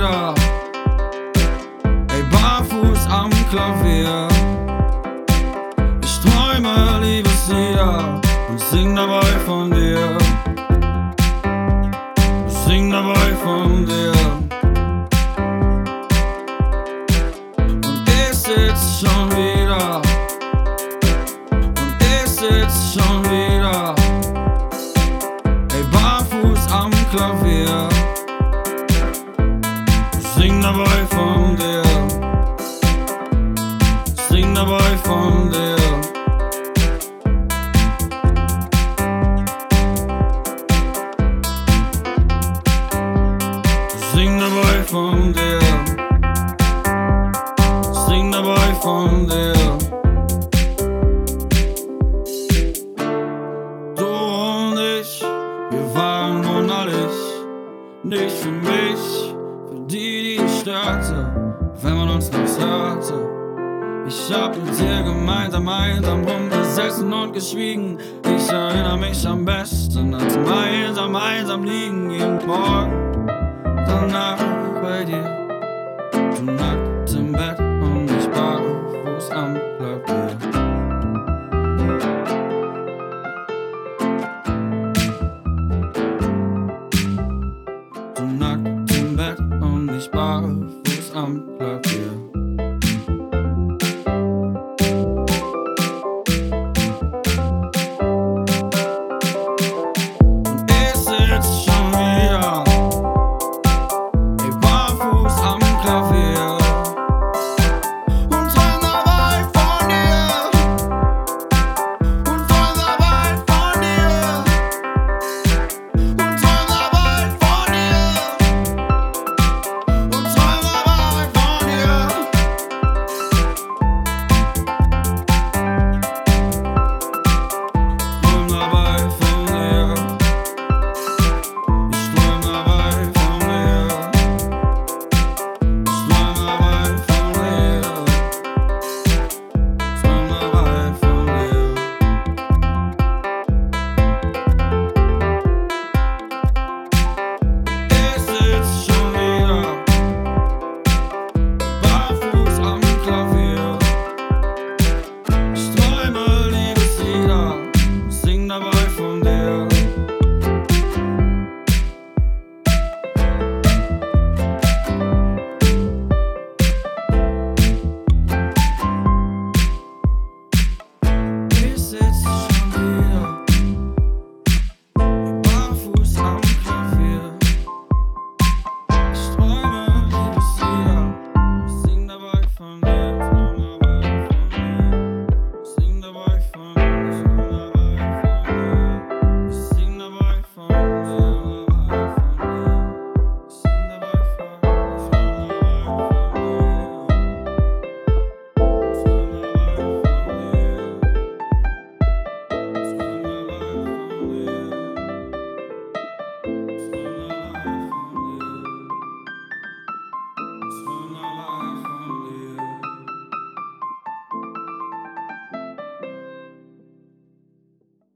wieder, ey, barfuß am Klavier. Ich träume Liebeslieder und sing dabei von dir. Sing dabei von dir. Und ich sitz schon wieder, und ich sitz schon wieder, ey, barfuß am Klavier. Sing dabei von dir. Sing dabei von dir. Sing dabei von dir. Sing dabei von dir. Du und ich, wir waren alles. Nicht für mich, wenn man uns nicht hörte. Ich hab mit dir gemeinsam einsam rumgesessen und geschwiegen. Ich erinnere mich am besten, als wir einsam, einsam liegen jeden Morgen. Danach bei dir, du nackt im Bett und ich barfuß am Klavier. Du nackt im